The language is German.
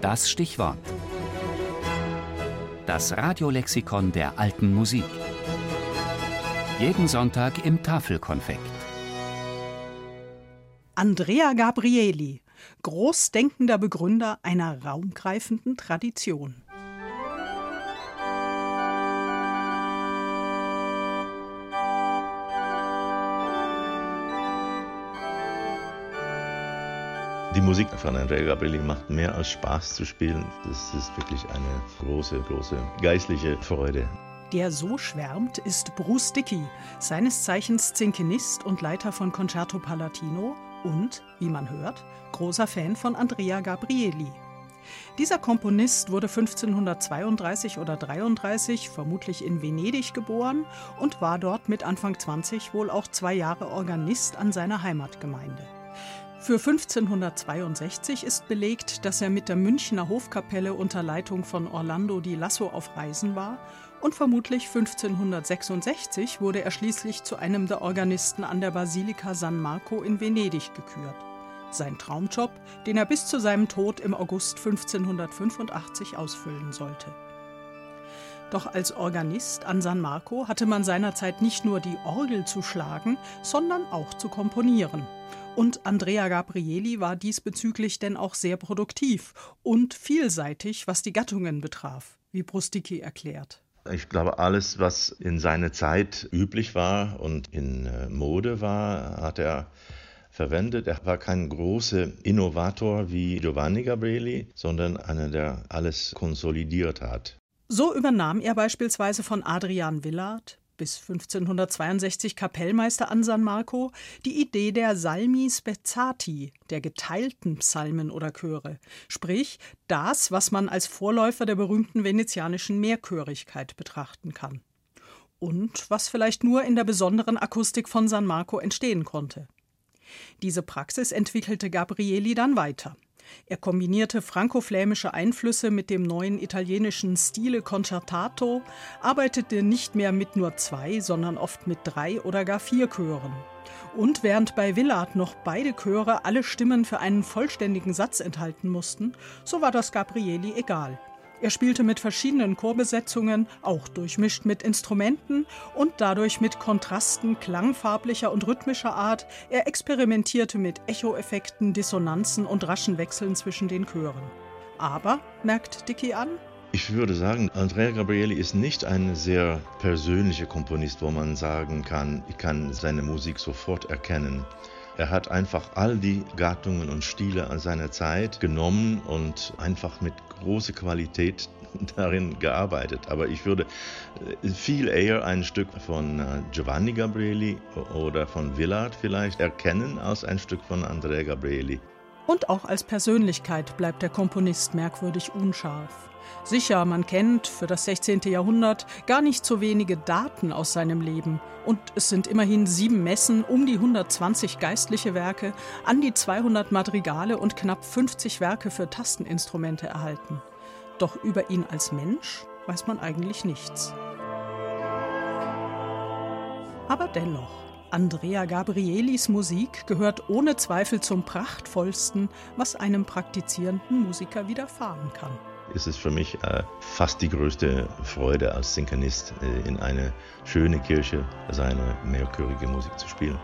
Das Stichwort. Das Radiolexikon der alten Musik. Jeden Sonntag im Tafelkonfekt. Andrea Gabrieli, großdenkender Begründer einer raumgreifenden Tradition. Die Musik von Andrea Gabrieli macht mehr als Spaß zu spielen. Das ist wirklich eine große, große geistliche Freude. Der so schwärmt, ist Bruce Dickey, seines Zeichens Zinkenist und Leiter von Concerto Palatino und, wie man hört, großer Fan von Andrea Gabrieli. Dieser Komponist wurde 1532 oder 33 vermutlich in Venedig geboren und war dort mit Anfang 20 wohl auch zwei Jahre Organist an seiner Heimatgemeinde. Für 1562 ist belegt, dass er mit der Münchner Hofkapelle unter Leitung von Orlando di Lasso auf Reisen war und vermutlich 1566 wurde er schließlich zu einem der Organisten an der Basilika San Marco in Venedig gekürt. Sein Traumjob, den er bis zu seinem Tod im August 1585 ausfüllen sollte. Doch als Organist an San Marco hatte man seinerzeit nicht nur die Orgel zu schlagen, sondern auch zu komponieren. Und Andrea Gabrieli war diesbezüglich denn auch sehr produktiv und vielseitig, was die Gattungen betraf, wie Brusticki erklärt. Ich glaube, alles, was in seiner Zeit üblich war und in äh, Mode war, hat er verwendet. Er war kein großer Innovator wie Giovanni Gabrieli, sondern einer, der alles konsolidiert hat. So übernahm er beispielsweise von Adrian Willard, bis 1562 Kapellmeister an San Marco, die Idee der Salmi Spezzati, der geteilten Psalmen oder Chöre, sprich das, was man als Vorläufer der berühmten venezianischen Mehrchörigkeit betrachten kann. Und was vielleicht nur in der besonderen Akustik von San Marco entstehen konnte. Diese Praxis entwickelte Gabrieli dann weiter. Er kombinierte franco-flämische Einflüsse mit dem neuen italienischen Stile Concertato, arbeitete nicht mehr mit nur zwei, sondern oft mit drei oder gar vier Chören. Und während bei Willard noch beide Chöre alle Stimmen für einen vollständigen Satz enthalten mussten, so war das Gabrieli egal. Er spielte mit verschiedenen Chorbesetzungen, auch durchmischt mit Instrumenten und dadurch mit Kontrasten klangfarblicher und rhythmischer Art. Er experimentierte mit Echoeffekten, Dissonanzen und raschen Wechseln zwischen den Chören. Aber, merkt Dickey an, ich würde sagen, Andrea Gabrieli ist nicht ein sehr persönlicher Komponist, wo man sagen kann, ich kann seine Musik sofort erkennen. Er hat einfach all die Gattungen und Stile seiner Zeit genommen und einfach mit große Qualität darin gearbeitet. Aber ich würde äh, viel eher ein Stück von äh, Giovanni Gabrieli oder von Villard vielleicht erkennen als ein Stück von Andrea Gabrieli. Und auch als Persönlichkeit bleibt der Komponist merkwürdig unscharf. Sicher, man kennt für das 16. Jahrhundert gar nicht so wenige Daten aus seinem Leben. Und es sind immerhin sieben Messen, um die 120 geistliche Werke, an die 200 Madrigale und knapp 50 Werke für Tasteninstrumente erhalten. Doch über ihn als Mensch weiß man eigentlich nichts. Aber dennoch, Andrea Gabrielis Musik gehört ohne Zweifel zum prachtvollsten, was einem praktizierenden Musiker widerfahren kann ist es für mich äh, fast die größte Freude als Sinkanist äh, in eine schöne Kirche seine mehrchörige Musik zu spielen.